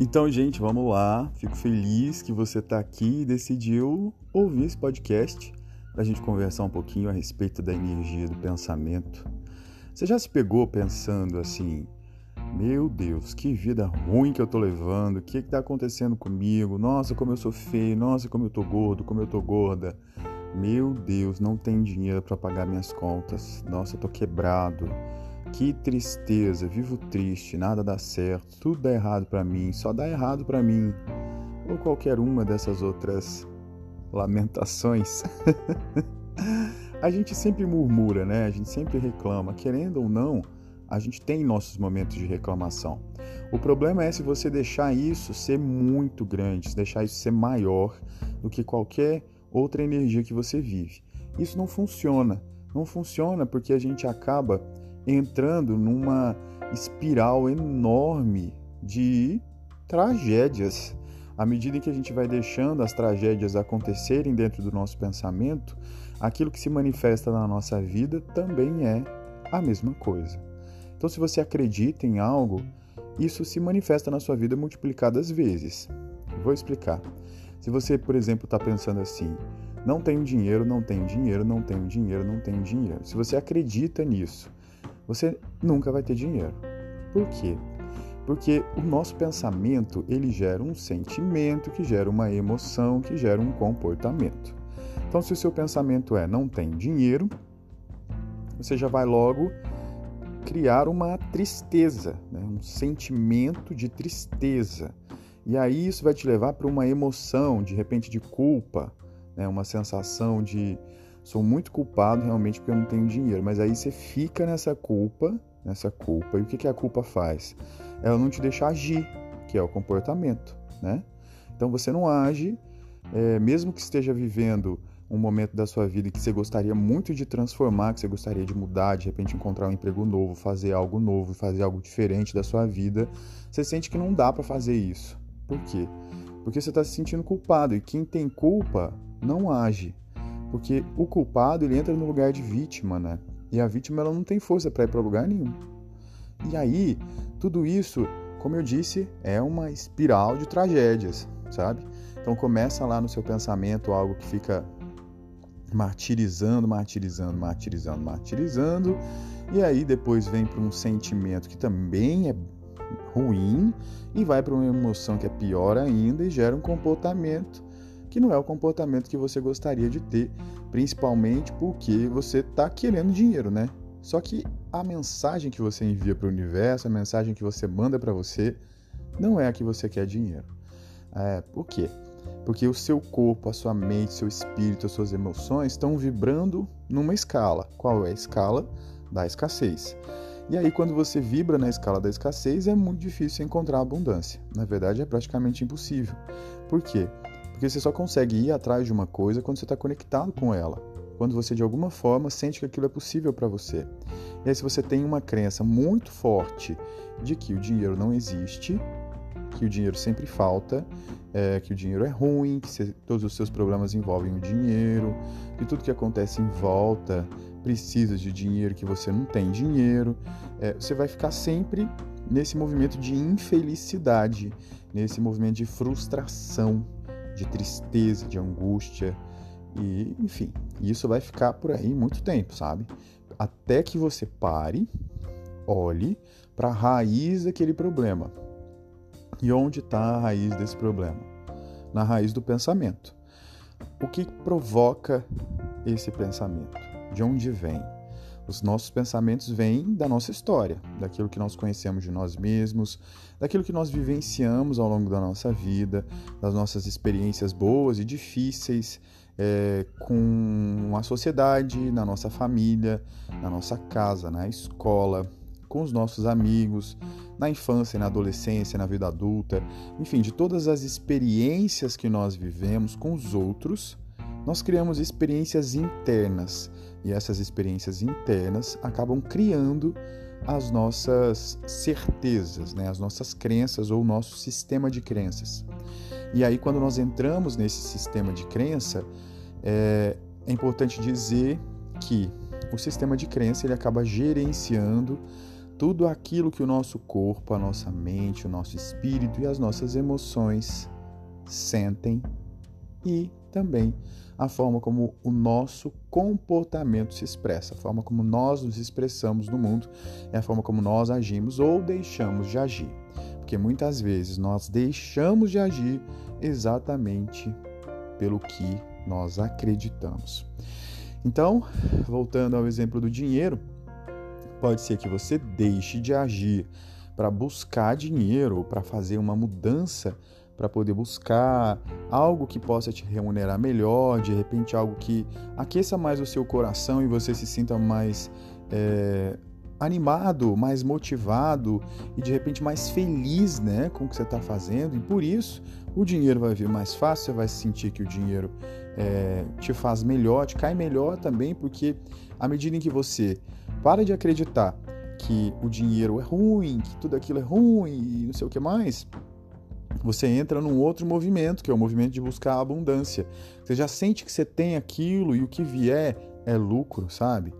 Então, gente, vamos lá. Fico feliz que você está aqui e decidiu ouvir esse podcast para a gente conversar um pouquinho a respeito da energia do pensamento. Você já se pegou pensando assim: meu Deus, que vida ruim que eu tô levando, o que está acontecendo comigo? Nossa, como eu sou feio, nossa, como eu tô gordo, como eu tô gorda. Meu Deus, não tenho dinheiro para pagar minhas contas. Nossa, eu tô quebrado. Que tristeza, vivo triste, nada dá certo, tudo dá errado para mim, só dá errado para mim. Ou qualquer uma dessas outras lamentações. a gente sempre murmura, né? A gente sempre reclama, querendo ou não, a gente tem nossos momentos de reclamação. O problema é se você deixar isso ser muito grande, se deixar isso ser maior do que qualquer outra energia que você vive. Isso não funciona. Não funciona porque a gente acaba entrando numa espiral enorme de tragédias. À medida que a gente vai deixando as tragédias acontecerem dentro do nosso pensamento, aquilo que se manifesta na nossa vida também é a mesma coisa. Então, se você acredita em algo, isso se manifesta na sua vida multiplicadas vezes. Vou explicar. Se você, por exemplo, está pensando assim: não tenho dinheiro, não tenho dinheiro, não tenho dinheiro, não tenho dinheiro. Se você acredita nisso você nunca vai ter dinheiro. Por quê? Porque o nosso pensamento, ele gera um sentimento, que gera uma emoção, que gera um comportamento. Então, se o seu pensamento é não tem dinheiro, você já vai logo criar uma tristeza, né? um sentimento de tristeza. E aí isso vai te levar para uma emoção, de repente, de culpa, né? uma sensação de sou muito culpado realmente porque eu não tenho dinheiro. Mas aí você fica nessa culpa, nessa culpa. E o que, que a culpa faz? Ela não te deixa agir, que é o comportamento, né? Então você não age, é, mesmo que esteja vivendo um momento da sua vida que você gostaria muito de transformar, que você gostaria de mudar, de repente encontrar um emprego novo, fazer algo novo, fazer algo diferente da sua vida, você sente que não dá para fazer isso. Por quê? Porque você está se sentindo culpado e quem tem culpa não age, porque o culpado ele entra no lugar de vítima, né? E a vítima ela não tem força para ir para lugar nenhum. E aí, tudo isso, como eu disse, é uma espiral de tragédias, sabe? Então começa lá no seu pensamento algo que fica martirizando, martirizando, martirizando, martirizando, e aí depois vem para um sentimento que também é ruim e vai para uma emoção que é pior ainda e gera um comportamento que não é o comportamento que você gostaria de ter, principalmente porque você está querendo dinheiro, né? Só que a mensagem que você envia para o universo, a mensagem que você manda para você, não é a que você quer dinheiro. É, por quê? Porque o seu corpo, a sua mente, seu espírito, as suas emoções estão vibrando numa escala. Qual é a escala? Da escassez. E aí, quando você vibra na escala da escassez, é muito difícil encontrar abundância. Na verdade, é praticamente impossível. Por quê? Porque você só consegue ir atrás de uma coisa quando você está conectado com ela. Quando você de alguma forma sente que aquilo é possível para você. E aí, se você tem uma crença muito forte de que o dinheiro não existe, que o dinheiro sempre falta, é, que o dinheiro é ruim, que você, todos os seus problemas envolvem o dinheiro, que tudo que acontece em volta precisa de dinheiro, que você não tem dinheiro, é, você vai ficar sempre nesse movimento de infelicidade, nesse movimento de frustração de tristeza, de angústia e, enfim, isso vai ficar por aí muito tempo, sabe? Até que você pare, olhe para a raiz daquele problema. E onde está a raiz desse problema? Na raiz do pensamento. O que provoca esse pensamento? De onde vem? Os nossos pensamentos vêm da nossa história, daquilo que nós conhecemos de nós mesmos, daquilo que nós vivenciamos ao longo da nossa vida, das nossas experiências boas e difíceis é, com a sociedade, na nossa família, na nossa casa, na escola, com os nossos amigos, na infância, na adolescência, na vida adulta, enfim, de todas as experiências que nós vivemos com os outros, nós criamos experiências internas e essas experiências internas acabam criando as nossas certezas, né? as nossas crenças ou o nosso sistema de crenças. E aí, quando nós entramos nesse sistema de crença, é, é importante dizer que o sistema de crença ele acaba gerenciando tudo aquilo que o nosso corpo, a nossa mente, o nosso espírito e as nossas emoções sentem e também a forma como o nosso comportamento se expressa, a forma como nós nos expressamos no mundo, é a forma como nós agimos ou deixamos de agir. Porque muitas vezes nós deixamos de agir exatamente pelo que nós acreditamos. Então, voltando ao exemplo do dinheiro, pode ser que você deixe de agir para buscar dinheiro ou para fazer uma mudança para poder buscar algo que possa te remunerar melhor, de repente algo que aqueça mais o seu coração e você se sinta mais é, animado, mais motivado e de repente mais feliz né, com o que você está fazendo. E por isso o dinheiro vai vir mais fácil, você vai sentir que o dinheiro é, te faz melhor, te cai melhor também, porque à medida em que você para de acreditar que o dinheiro é ruim, que tudo aquilo é ruim e não sei o que mais, você entra num outro movimento, que é o movimento de buscar a abundância. Você já sente que você tem aquilo e o que vier é lucro, sabe?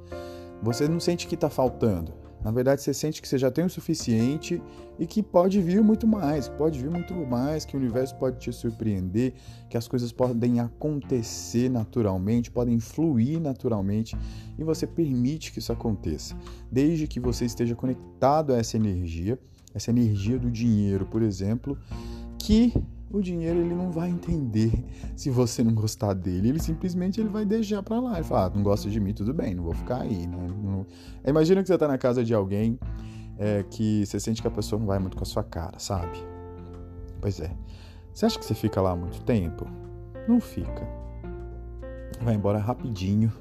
Você não sente que está faltando. Na verdade, você sente que você já tem o suficiente e que pode vir muito mais, pode vir muito mais, que o universo pode te surpreender, que as coisas podem acontecer naturalmente, podem fluir naturalmente e você permite que isso aconteça. Desde que você esteja conectado a essa energia, essa energia do dinheiro, por exemplo, que o dinheiro ele não vai entender se você não gostar dele. Ele simplesmente ele vai deixar para lá. Ele fala, ah, não gosta de mim, tudo bem, não vou ficar aí. Né? Não... Imagina que você tá na casa de alguém é, que você sente que a pessoa não vai muito com a sua cara, sabe? Pois é. Você acha que você fica lá muito tempo? Não fica. Vai embora rapidinho.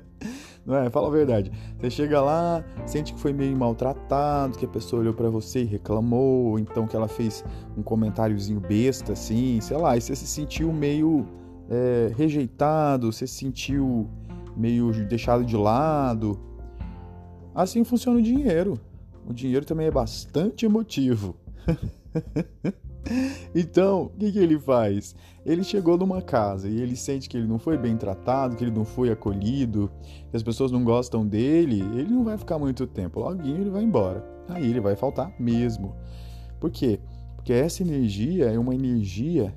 Não é? Fala a verdade. Você chega lá, sente que foi meio maltratado, que a pessoa olhou para você e reclamou, ou então que ela fez um comentáriozinho besta, assim, sei lá, e você se sentiu meio é, rejeitado, você se sentiu meio deixado de lado. Assim funciona o dinheiro. O dinheiro também é bastante emotivo. Então, o que, que, ele faz? Ele chegou numa casa e ele sente que ele não foi bem tratado, que ele não foi acolhido, que as pessoas não gostam dele, ele não vai ficar muito tempo. Logo ele vai embora. Aí ele vai faltar mesmo. Por quê? Porque essa energia é uma energia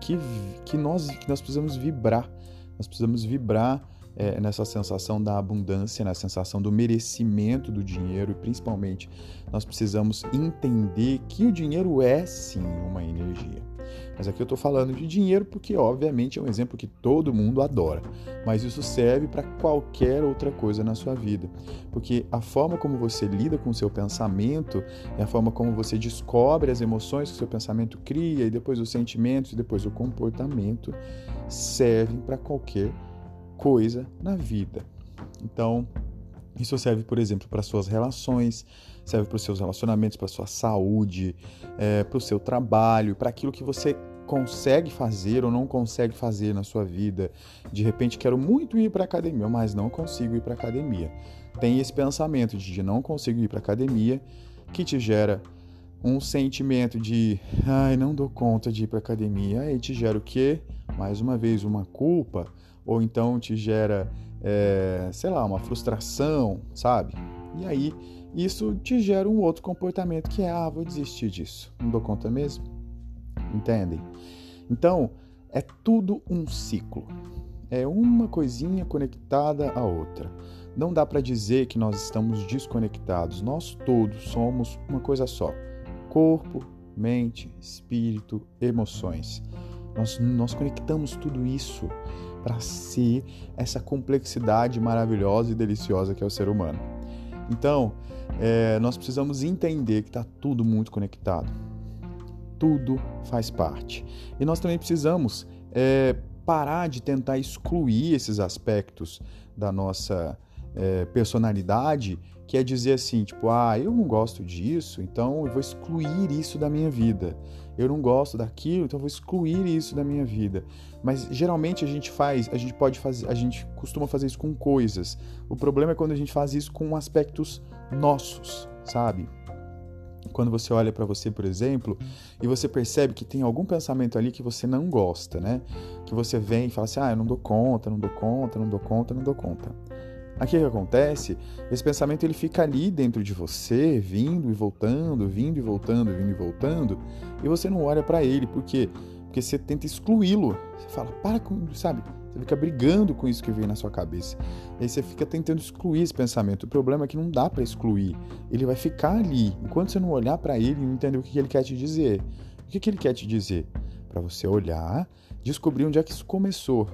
que, que, nós, que nós precisamos vibrar. Nós precisamos vibrar é, nessa sensação da abundância, na sensação do merecimento do dinheiro e principalmente nós precisamos entender que o dinheiro é sim uma energia. Mas aqui eu estou falando de dinheiro porque, obviamente, é um exemplo que todo mundo adora. Mas isso serve para qualquer outra coisa na sua vida. Porque a forma como você lida com o seu pensamento é a forma como você descobre as emoções que o seu pensamento cria, e depois os sentimentos, e depois o comportamento servem para qualquer coisa na vida. Então, isso serve, por exemplo, para suas relações, serve para os seus relacionamentos, para sua saúde, é, para o seu trabalho, para aquilo que você consegue fazer ou não consegue fazer na sua vida. De repente, quero muito ir para academia, mas não consigo ir para academia. Tem esse pensamento de não consigo ir para academia que te gera um sentimento de ai, não dou conta de ir para academia. Aí te gera o quê? Mais uma vez, uma culpa ou então te gera, é, sei lá, uma frustração, sabe? E aí isso te gera um outro comportamento que é, ah, vou desistir disso, não dou conta mesmo. Entendem? Então, é tudo um ciclo. É uma coisinha conectada à outra. Não dá para dizer que nós estamos desconectados. Nós todos somos uma coisa só: corpo, mente, espírito, emoções. Nós, nós conectamos tudo isso para ser essa complexidade maravilhosa e deliciosa que é o ser humano. Então, é, nós precisamos entender que está tudo muito conectado. Tudo faz parte. E nós também precisamos é, parar de tentar excluir esses aspectos da nossa é, personalidade, que é dizer assim, tipo, ah, eu não gosto disso, então eu vou excluir isso da minha vida. Eu não gosto daquilo, então eu vou excluir isso da minha vida. Mas geralmente a gente faz, a gente pode fazer, a gente costuma fazer isso com coisas. O problema é quando a gente faz isso com aspectos nossos, sabe? Quando você olha para você, por exemplo, e você percebe que tem algum pensamento ali que você não gosta, né? Que você vem e fala assim: "Ah, eu não dou conta, não dou conta, não dou conta, não dou conta". Aqui o que acontece? Esse pensamento ele fica ali dentro de você, vindo e voltando, vindo e voltando, vindo e voltando, e você não olha para ele, por quê? Porque você tenta excluí-lo. Você fala, para com, sabe? Você fica brigando com isso que vem na sua cabeça. E aí você fica tentando excluir esse pensamento. O problema é que não dá para excluir. Ele vai ficar ali. Enquanto você não olhar para ele e não entender o que ele quer te dizer. O que ele quer te dizer? Para você olhar, descobrir onde é que isso começou.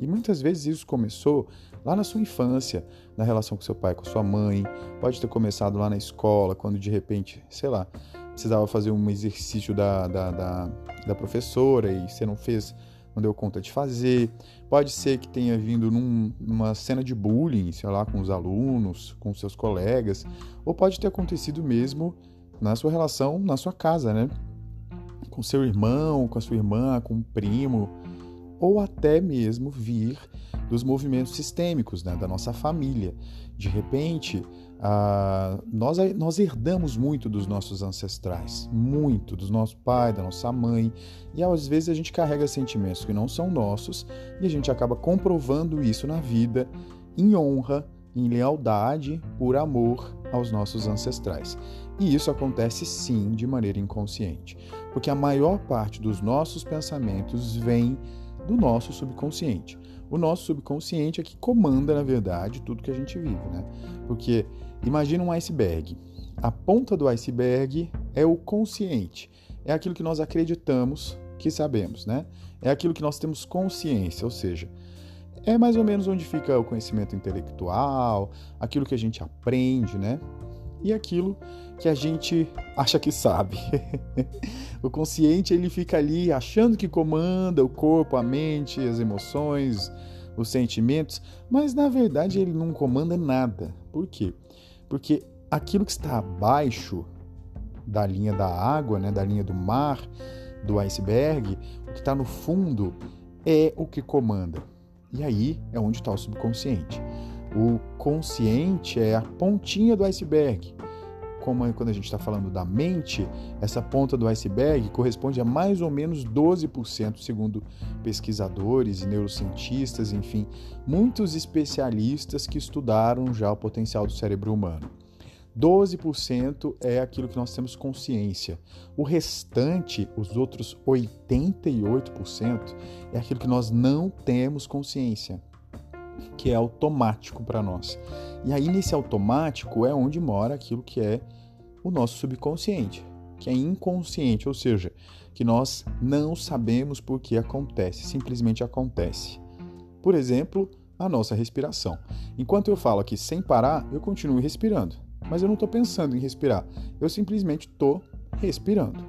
E muitas vezes isso começou lá na sua infância, na relação com seu pai, com sua mãe. Pode ter começado lá na escola, quando de repente, sei lá, precisava fazer um exercício da, da, da, da professora e você não fez, não deu conta de fazer. Pode ser que tenha vindo num, numa cena de bullying, sei lá, com os alunos, com seus colegas, ou pode ter acontecido mesmo na sua relação, na sua casa, né? Com seu irmão, com a sua irmã, com um primo, ou até mesmo vir dos movimentos sistêmicos né, da nossa família. De repente, ah, nós, nós herdamos muito dos nossos ancestrais, muito, dos nossos pais, da nossa mãe, e às vezes a gente carrega sentimentos que não são nossos e a gente acaba comprovando isso na vida em honra, em lealdade, por amor aos nossos ancestrais. E isso acontece sim de maneira inconsciente, porque a maior parte dos nossos pensamentos vem do nosso subconsciente. O nosso subconsciente é que comanda, na verdade, tudo que a gente vive, né? Porque imagina um iceberg. A ponta do iceberg é o consciente, é aquilo que nós acreditamos que sabemos, né? É aquilo que nós temos consciência, ou seja, é mais ou menos onde fica o conhecimento intelectual, aquilo que a gente aprende, né? E aquilo que a gente acha que sabe. o consciente ele fica ali achando que comanda o corpo, a mente, as emoções, os sentimentos, mas na verdade ele não comanda nada. Por quê? Porque aquilo que está abaixo da linha da água, né, da linha do mar, do iceberg, o que está no fundo é o que comanda. E aí é onde está o subconsciente. O consciente é a pontinha do iceberg como quando a gente está falando da mente, essa ponta do iceberg corresponde a mais ou menos 12%, segundo pesquisadores e neurocientistas, enfim, muitos especialistas que estudaram já o potencial do cérebro humano. 12% é aquilo que nós temos consciência. O restante, os outros 88%, é aquilo que nós não temos consciência, que é automático para nós. E aí, nesse automático, é onde mora aquilo que é o nosso subconsciente, que é inconsciente, ou seja, que nós não sabemos por que acontece, simplesmente acontece. Por exemplo, a nossa respiração. Enquanto eu falo aqui sem parar, eu continuo respirando, mas eu não estou pensando em respirar, eu simplesmente estou respirando.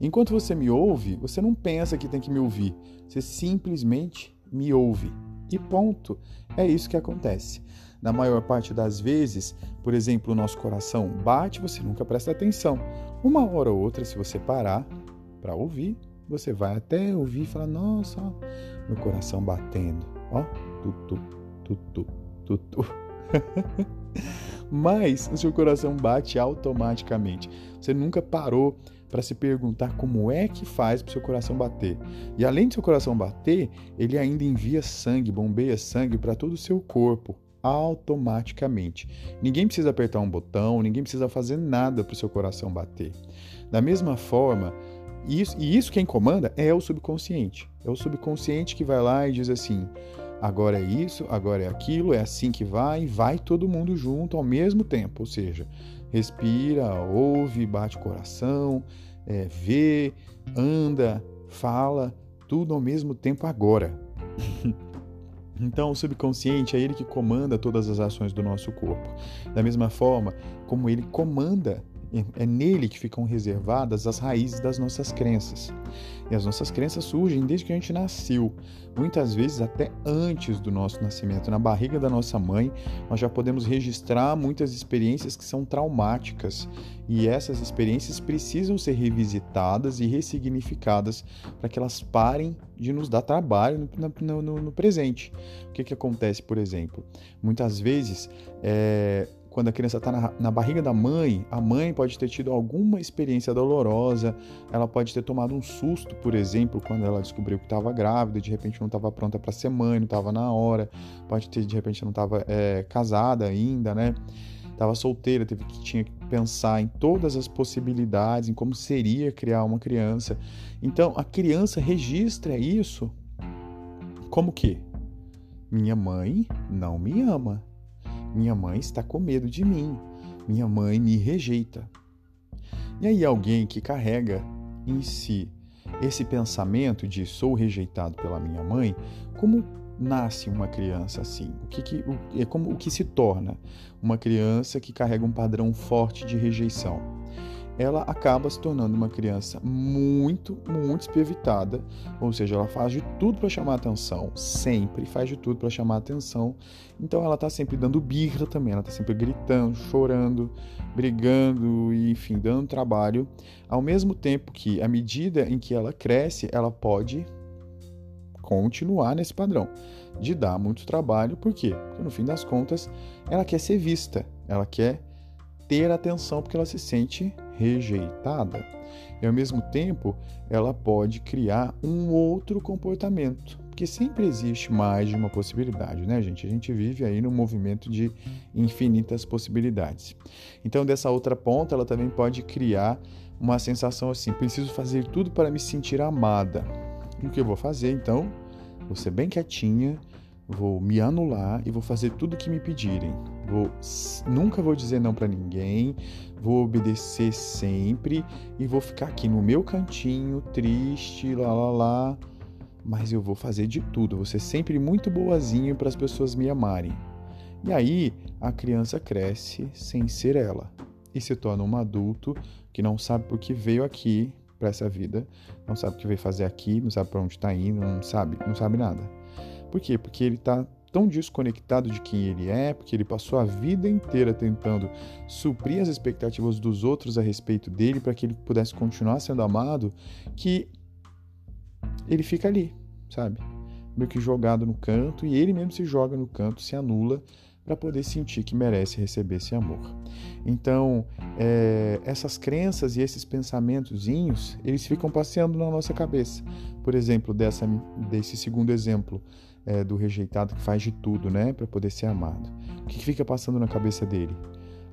Enquanto você me ouve, você não pensa que tem que me ouvir, você simplesmente me ouve. E ponto. É isso que acontece. Na maior parte das vezes, por exemplo, o nosso coração bate, você nunca presta atenção. Uma hora ou outra, se você parar para ouvir, você vai até ouvir e falar: Nossa, meu coração batendo. Ó, tutu, tutu, tutu. Mas o seu coração bate automaticamente. Você nunca parou para se perguntar como é que faz para o seu coração bater. E além do seu coração bater, ele ainda envia sangue, bombeia sangue para todo o seu corpo automaticamente. Ninguém precisa apertar um botão, ninguém precisa fazer nada para o seu coração bater. Da mesma forma, isso, e isso quem comanda é o subconsciente. É o subconsciente que vai lá e diz assim: agora é isso, agora é aquilo, é assim que vai, vai todo mundo junto ao mesmo tempo. Ou seja, respira, ouve, bate o coração, é, vê, anda, fala, tudo ao mesmo tempo agora. Então, o subconsciente é ele que comanda todas as ações do nosso corpo. Da mesma forma como ele comanda é nele que ficam reservadas as raízes das nossas crenças. E as nossas crenças surgem desde que a gente nasceu, muitas vezes até antes do nosso nascimento. Na barriga da nossa mãe, nós já podemos registrar muitas experiências que são traumáticas. E essas experiências precisam ser revisitadas e ressignificadas para que elas parem de nos dar trabalho no, no, no presente. O que, que acontece, por exemplo? Muitas vezes, é, quando a criança está na, na, barriga da mãe, a mãe pode ter tido alguma experiência dolorosa, ela pode ter tomado um susto, por exemplo, quando ela descobriu que estava grávida, de repente não estava pronta para ser mãe, não estava na hora, pode ter de repente não estava é, casada ainda, né? Estava solteira, teve que tinha que pensar em todas as possibilidades, em como seria criar uma criança. Então a criança registra isso como que minha mãe não me ama. Minha mãe está com medo de mim. Minha mãe me rejeita. E aí, alguém que carrega em si esse pensamento de sou rejeitado pela minha mãe, como nasce uma criança assim? O que, que o, é como o que se torna uma criança que carrega um padrão forte de rejeição? Ela acaba se tornando uma criança muito, muito espievitada, ou seja, ela faz de tudo para chamar atenção, sempre faz de tudo para chamar atenção. Então ela está sempre dando birra também, ela está sempre gritando, chorando, brigando e enfim, dando trabalho, ao mesmo tempo que à medida em que ela cresce, ela pode continuar nesse padrão de dar muito trabalho, por quê? Porque no fim das contas, ela quer ser vista, ela quer ter atenção porque ela se sente rejeitada. E ao mesmo tempo, ela pode criar um outro comportamento, porque sempre existe mais de uma possibilidade, né, gente? A gente vive aí num movimento de infinitas possibilidades. Então, dessa outra ponta, ela também pode criar uma sensação assim: preciso fazer tudo para me sentir amada. E o que eu vou fazer então? Vou ser bem quietinha, vou me anular e vou fazer tudo o que me pedirem. Vou, nunca vou dizer não para ninguém, vou obedecer sempre e vou ficar aqui no meu cantinho, triste, lá lá lá. Mas eu vou fazer de tudo, vou ser sempre muito boazinho para as pessoas me amarem. E aí a criança cresce sem ser ela e se torna um adulto que não sabe por que veio aqui para essa vida, não sabe o que veio fazer aqui, não sabe para onde está indo, não sabe, não sabe nada. Por quê? Porque ele está tão desconectado de quem ele é, porque ele passou a vida inteira tentando suprir as expectativas dos outros a respeito dele para que ele pudesse continuar sendo amado, que ele fica ali, sabe? Meio que jogado no canto e ele mesmo se joga no canto, se anula para poder sentir que merece receber esse amor. Então, é, essas crenças e esses pensamentozinhos, eles ficam passeando na nossa cabeça. Por exemplo, dessa, desse segundo exemplo, é, do rejeitado que faz de tudo, né, para poder ser amado. O que, que, fica passando na cabeça dele?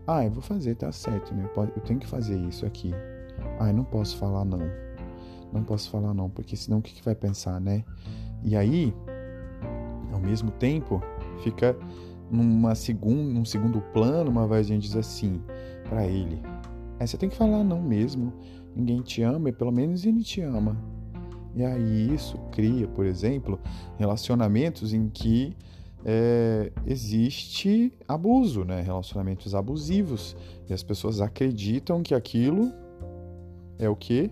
Ah, eu vou fazer, tá certo, né? Eu tenho que fazer isso aqui. Ah, eu não posso falar não. Não posso falar não, porque senão o que, que vai pensar, né? E aí, ao mesmo tempo, fica numa segundo, num segundo plano, uma vez a gente diz assim para ele: é, você tem que falar não mesmo. Ninguém te ama e pelo menos ele te ama. E aí isso cria, por exemplo, relacionamentos em que é, existe abuso, né? relacionamentos abusivos. E as pessoas acreditam que aquilo é o que?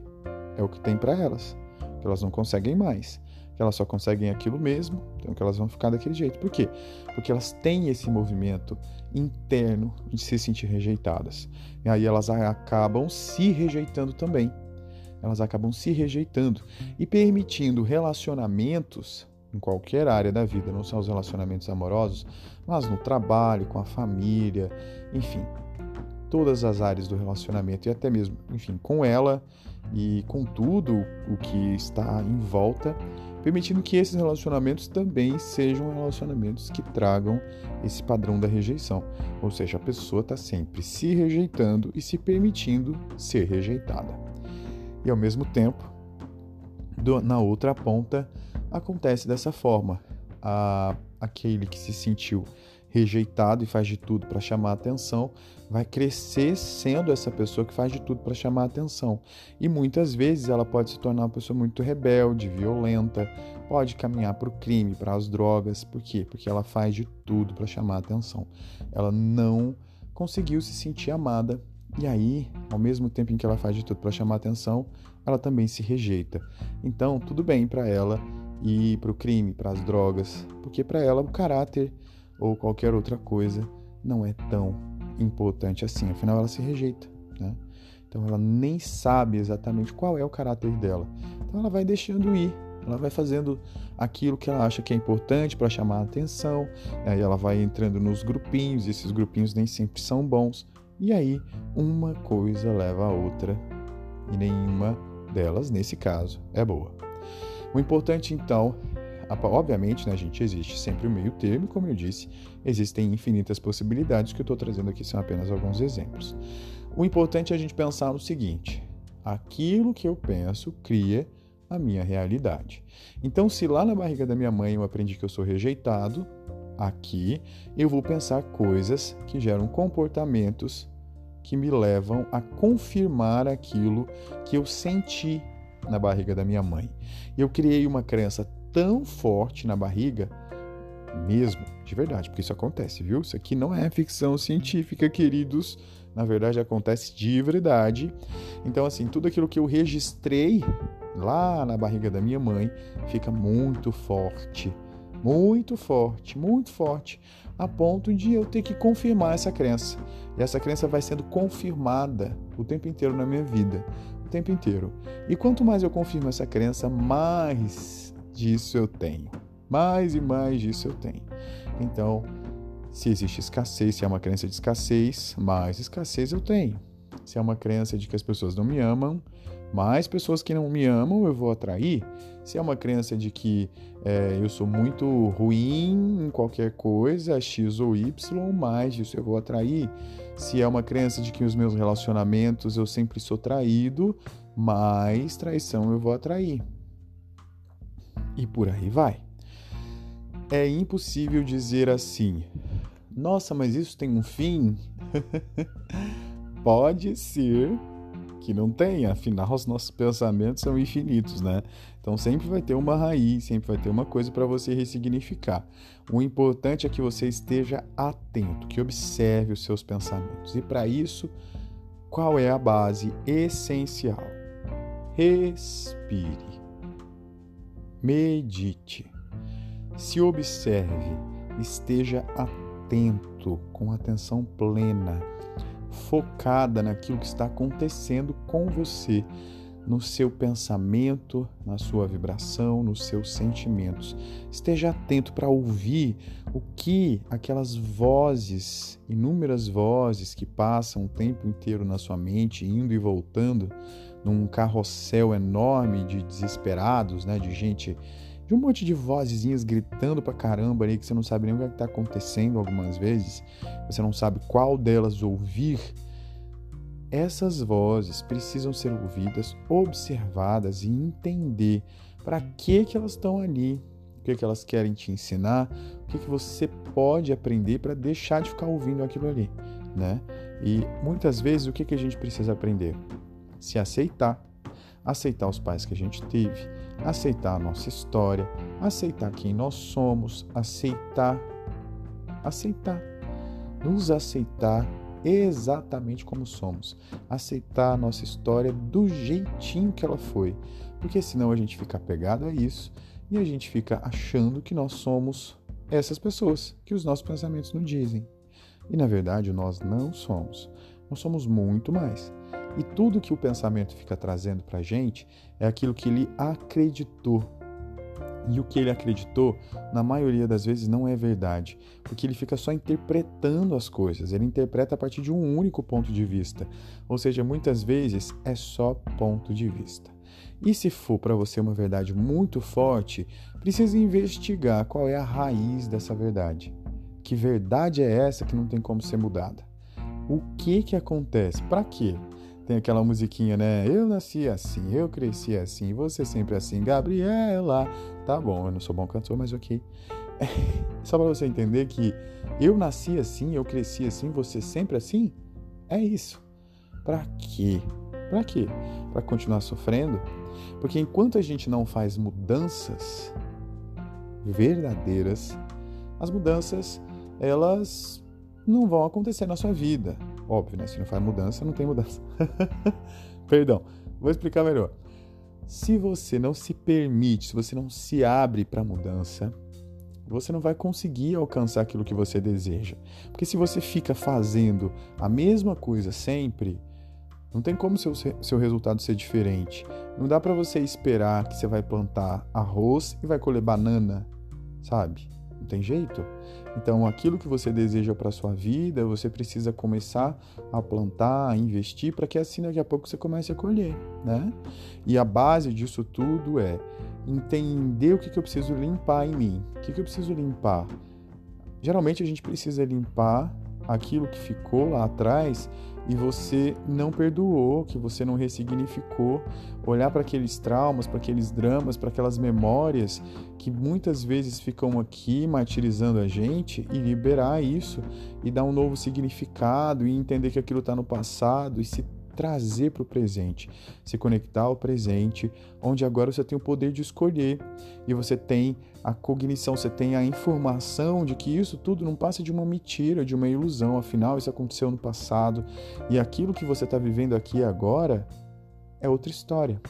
É o que tem para elas. Que elas não conseguem mais. Que elas só conseguem aquilo mesmo, então que elas vão ficar daquele jeito. Por quê? Porque elas têm esse movimento interno de se sentir rejeitadas. E aí elas acabam se rejeitando também elas acabam se rejeitando e permitindo relacionamentos em qualquer área da vida, não só os relacionamentos amorosos, mas no trabalho, com a família, enfim, todas as áreas do relacionamento e até mesmo, enfim, com ela e com tudo o que está em volta, permitindo que esses relacionamentos também sejam relacionamentos que tragam esse padrão da rejeição. Ou seja, a pessoa está sempre se rejeitando e se permitindo ser rejeitada e ao mesmo tempo, do, na outra ponta, acontece dessa forma. A, aquele que se sentiu rejeitado e faz de tudo para chamar atenção, vai crescer sendo essa pessoa que faz de tudo para chamar atenção. E muitas vezes ela pode se tornar uma pessoa muito rebelde, violenta, pode caminhar para o crime, para as drogas. Por quê? Porque ela faz de tudo para chamar atenção. Ela não conseguiu se sentir amada e aí, ao mesmo tempo em que ela faz de tudo para chamar atenção, ela também se rejeita. Então, tudo bem para ela ir para o crime, para as drogas, porque para ela o caráter ou qualquer outra coisa não é tão importante assim. Afinal, ela se rejeita. Né? Então, ela nem sabe exatamente qual é o caráter dela. Então, ela vai deixando ir, Ela vai fazendo aquilo que ela acha que é importante para chamar a atenção, aí ela vai entrando nos grupinhos, e esses grupinhos nem sempre são bons, e aí uma coisa leva a outra, e nenhuma delas, nesse caso, é boa. O importante então, obviamente, né, gente, existe sempre o meio termo, como eu disse, existem infinitas possibilidades que eu estou trazendo aqui são apenas alguns exemplos. O importante é a gente pensar no seguinte: aquilo que eu penso cria a minha realidade. Então, se lá na barriga da minha mãe eu aprendi que eu sou rejeitado, aqui eu vou pensar coisas que geram comportamentos que me levam a confirmar aquilo que eu senti na barriga da minha mãe. Eu criei uma crença tão forte na barriga, mesmo, de verdade, porque isso acontece, viu? Isso aqui não é ficção científica, queridos. Na verdade, acontece de verdade. Então, assim, tudo aquilo que eu registrei lá na barriga da minha mãe, fica muito forte, muito forte, muito forte, a ponto de eu ter que confirmar essa crença. E essa crença vai sendo confirmada o tempo inteiro na minha vida, o tempo inteiro. E quanto mais eu confirmo essa crença, mais disso eu tenho. Mais e mais disso eu tenho. Então, se existe escassez, se é uma crença de escassez, mais escassez eu tenho. Se é uma crença de que as pessoas não me amam, mais pessoas que não me amam eu vou atrair. Se é uma crença de que é, eu sou muito ruim em qualquer coisa, X ou Y, mais disso eu vou atrair. Se é uma crença de que os meus relacionamentos eu sempre sou traído, mais traição eu vou atrair. E por aí vai. É impossível dizer assim, nossa, mas isso tem um fim? Pode ser que não tem, afinal os nossos pensamentos são infinitos, né? Então sempre vai ter uma raiz, sempre vai ter uma coisa para você ressignificar. O importante é que você esteja atento, que observe os seus pensamentos. E para isso, qual é a base essencial? Respire. Medite. Se observe, esteja atento, com atenção plena focada naquilo que está acontecendo com você, no seu pensamento, na sua vibração, nos seus sentimentos. Esteja atento para ouvir o que aquelas vozes, inúmeras vozes que passam o tempo inteiro na sua mente, indo e voltando, num carrossel enorme de desesperados, né, de gente de um monte de vozezinhas gritando pra caramba ali que você não sabe nem o que é está acontecendo algumas vezes, você não sabe qual delas ouvir. Essas vozes precisam ser ouvidas, observadas e entender para que, que elas estão ali, o que, que elas querem te ensinar, o que, que você pode aprender para deixar de ficar ouvindo aquilo ali, né? E muitas vezes o que, que a gente precisa aprender? Se aceitar, aceitar os pais que a gente teve, aceitar a nossa história, aceitar quem nós somos, aceitar, aceitar, nos aceitar exatamente como somos, aceitar a nossa história do jeitinho que ela foi, porque senão a gente fica apegado a isso e a gente fica achando que nós somos essas pessoas que os nossos pensamentos nos dizem. E na verdade nós não somos. Nós somos muito mais. E tudo que o pensamento fica trazendo para a gente é aquilo que ele acreditou. E o que ele acreditou, na maioria das vezes, não é verdade, porque ele fica só interpretando as coisas, ele interpreta a partir de um único ponto de vista. Ou seja, muitas vezes é só ponto de vista. E se for para você uma verdade muito forte, precisa investigar qual é a raiz dessa verdade. Que verdade é essa que não tem como ser mudada? O que que acontece? Para quê? Tem aquela musiquinha, né? Eu nasci assim, eu cresci assim, você sempre assim, Gabriela. Tá bom, eu não sou bom cantor, mas ok. Só para você entender que eu nasci assim, eu cresci assim, você sempre assim. É isso. Para quê? Para quê? Para continuar sofrendo? Porque enquanto a gente não faz mudanças verdadeiras, as mudanças elas não vão acontecer na sua vida. Óbvio, né? Se não faz mudança, não tem mudança. Perdão, vou explicar melhor. Se você não se permite, se você não se abre para mudança, você não vai conseguir alcançar aquilo que você deseja. Porque se você fica fazendo a mesma coisa sempre, Não tem como seu, seu resultado ser diferente. Não dá para você esperar que você vai plantar arroz e vai colher banana, sabe? Não tem jeito. Então, aquilo que você deseja para sua vida, você precisa começar a plantar, a investir, para que assim daqui a pouco você comece a colher, né? E a base disso tudo é entender o que, que eu preciso limpar em mim. O que, que eu preciso limpar? Geralmente a gente precisa limpar aquilo que ficou lá atrás e você não perdoou, que você não ressignificou, olhar para aqueles traumas, para aqueles dramas, para aquelas memórias que muitas vezes ficam aqui martirizando a gente e liberar isso e dar um novo significado e entender que aquilo está no passado e se trazer para o presente, se conectar ao presente, onde agora você tem o poder de escolher e você tem a cognição, você tem a informação de que isso tudo não passa de uma mentira, de uma ilusão, afinal isso aconteceu no passado e aquilo que você está vivendo aqui agora é outra história.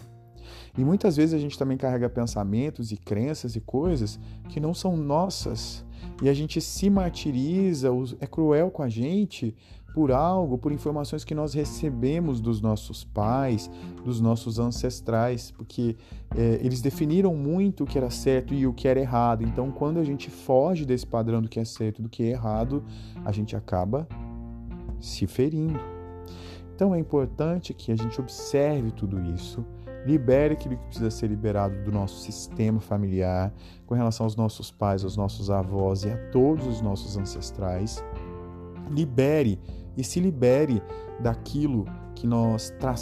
E muitas vezes a gente também carrega pensamentos e crenças e coisas que não são nossas. E a gente se martiriza, é cruel com a gente por algo, por informações que nós recebemos dos nossos pais, dos nossos ancestrais, porque é, eles definiram muito o que era certo e o que era errado. Então, quando a gente foge desse padrão do que é certo do que é errado, a gente acaba se ferindo. Então, é importante que a gente observe tudo isso, libere aquilo que precisa ser liberado do nosso sistema familiar, com relação aos nossos pais, aos nossos avós e a todos os nossos ancestrais. Libere e se libere daquilo que nós tra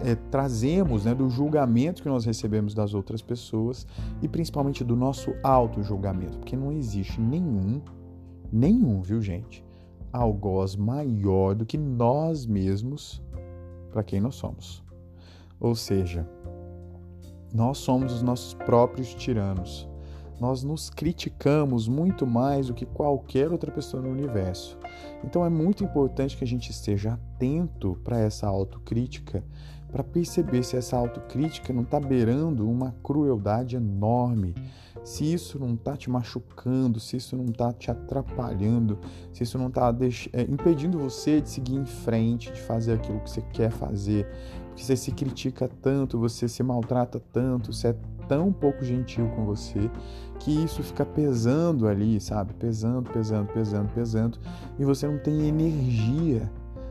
é, trazemos, né, do julgamento que nós recebemos das outras pessoas e principalmente do nosso auto-julgamento, porque não existe nenhum, nenhum, viu gente, algoz maior do que nós mesmos para quem nós somos. Ou seja, nós somos os nossos próprios tiranos nós nos criticamos muito mais do que qualquer outra pessoa no universo. Então é muito importante que a gente esteja atento para essa autocrítica, para perceber se essa autocrítica não está beirando uma crueldade enorme, se isso não está te machucando, se isso não está te atrapalhando, se isso não está é, impedindo você de seguir em frente, de fazer aquilo que você quer fazer, porque você se critica tanto, você se maltrata tanto, você é tão pouco gentil com você que isso fica pesando ali, sabe? Pesando, pesando, pesando, pesando, e você não tem energia,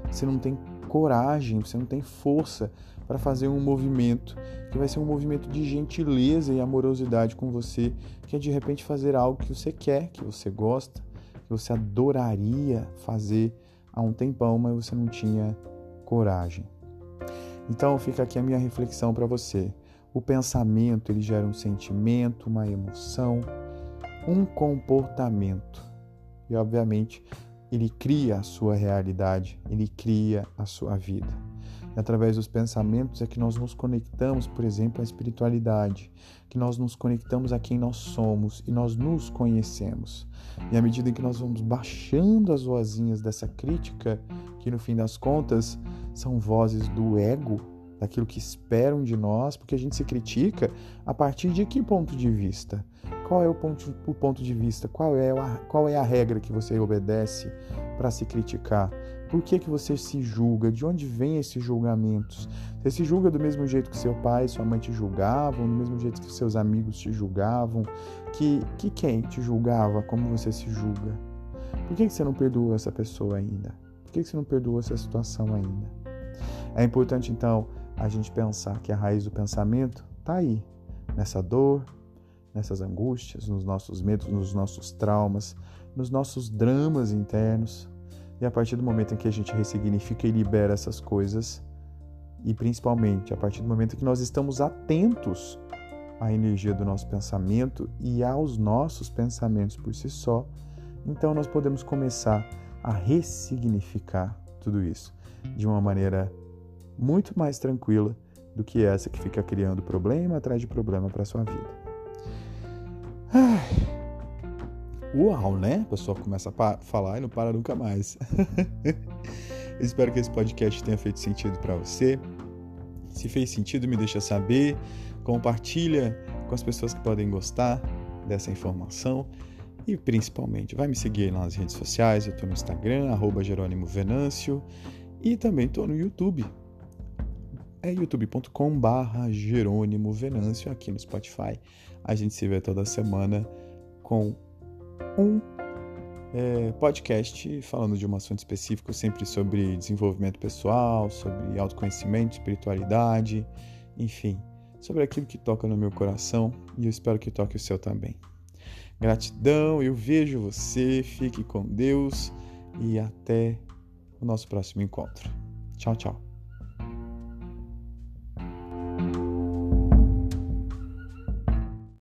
você não tem coragem, você não tem força para fazer um movimento que vai ser um movimento de gentileza e amorosidade com você, que é de repente fazer algo que você quer, que você gosta, que você adoraria fazer há um tempão, mas você não tinha coragem. Então fica aqui a minha reflexão para você. O pensamento ele gera um sentimento, uma emoção, um comportamento. E obviamente, ele cria a sua realidade, ele cria a sua vida. E através dos pensamentos é que nós nos conectamos, por exemplo, à espiritualidade, que nós nos conectamos a quem nós somos e nós nos conhecemos. E à medida em que nós vamos baixando as vozinhas dessa crítica, que no fim das contas são vozes do ego, daquilo que esperam de nós, porque a gente se critica a partir de que ponto de vista? Qual é o ponto, o ponto de vista? Qual é, a, qual é a regra que você obedece para se criticar? Por que, que você se julga? De onde vêm esses julgamentos? Você se julga do mesmo jeito que seu pai e sua mãe te julgavam, do mesmo jeito que seus amigos te julgavam? Que, que quem te julgava como você se julga? Por que, que você não perdoou essa pessoa ainda? Por que, que você não perdoou essa situação ainda? É importante, então, a gente pensar que a raiz do pensamento está aí, nessa dor, nessas angústias, nos nossos medos, nos nossos traumas, nos nossos dramas internos. E a partir do momento em que a gente ressignifica e libera essas coisas, e principalmente a partir do momento que nós estamos atentos à energia do nosso pensamento e aos nossos pensamentos por si só, então nós podemos começar a ressignificar tudo isso de uma maneira muito mais tranquila do que essa que fica criando problema atrás de problema para sua vida. Ai. Uau, né? A pessoa começa a falar e não para nunca mais. espero que esse podcast tenha feito sentido para você. Se fez sentido, me deixa saber. Compartilha com as pessoas que podem gostar dessa informação. E principalmente, vai me seguir nas redes sociais. Eu estou no Instagram, arroba Venâncio. E também estou no YouTube, é youtube.com barra Jerônimo Venâncio aqui no Spotify. A gente se vê toda semana com um é, podcast falando de um assunto específico, sempre sobre desenvolvimento pessoal, sobre autoconhecimento, espiritualidade, enfim, sobre aquilo que toca no meu coração e eu espero que toque o seu também. Gratidão, eu vejo você, fique com Deus e até o nosso próximo encontro. Tchau, tchau.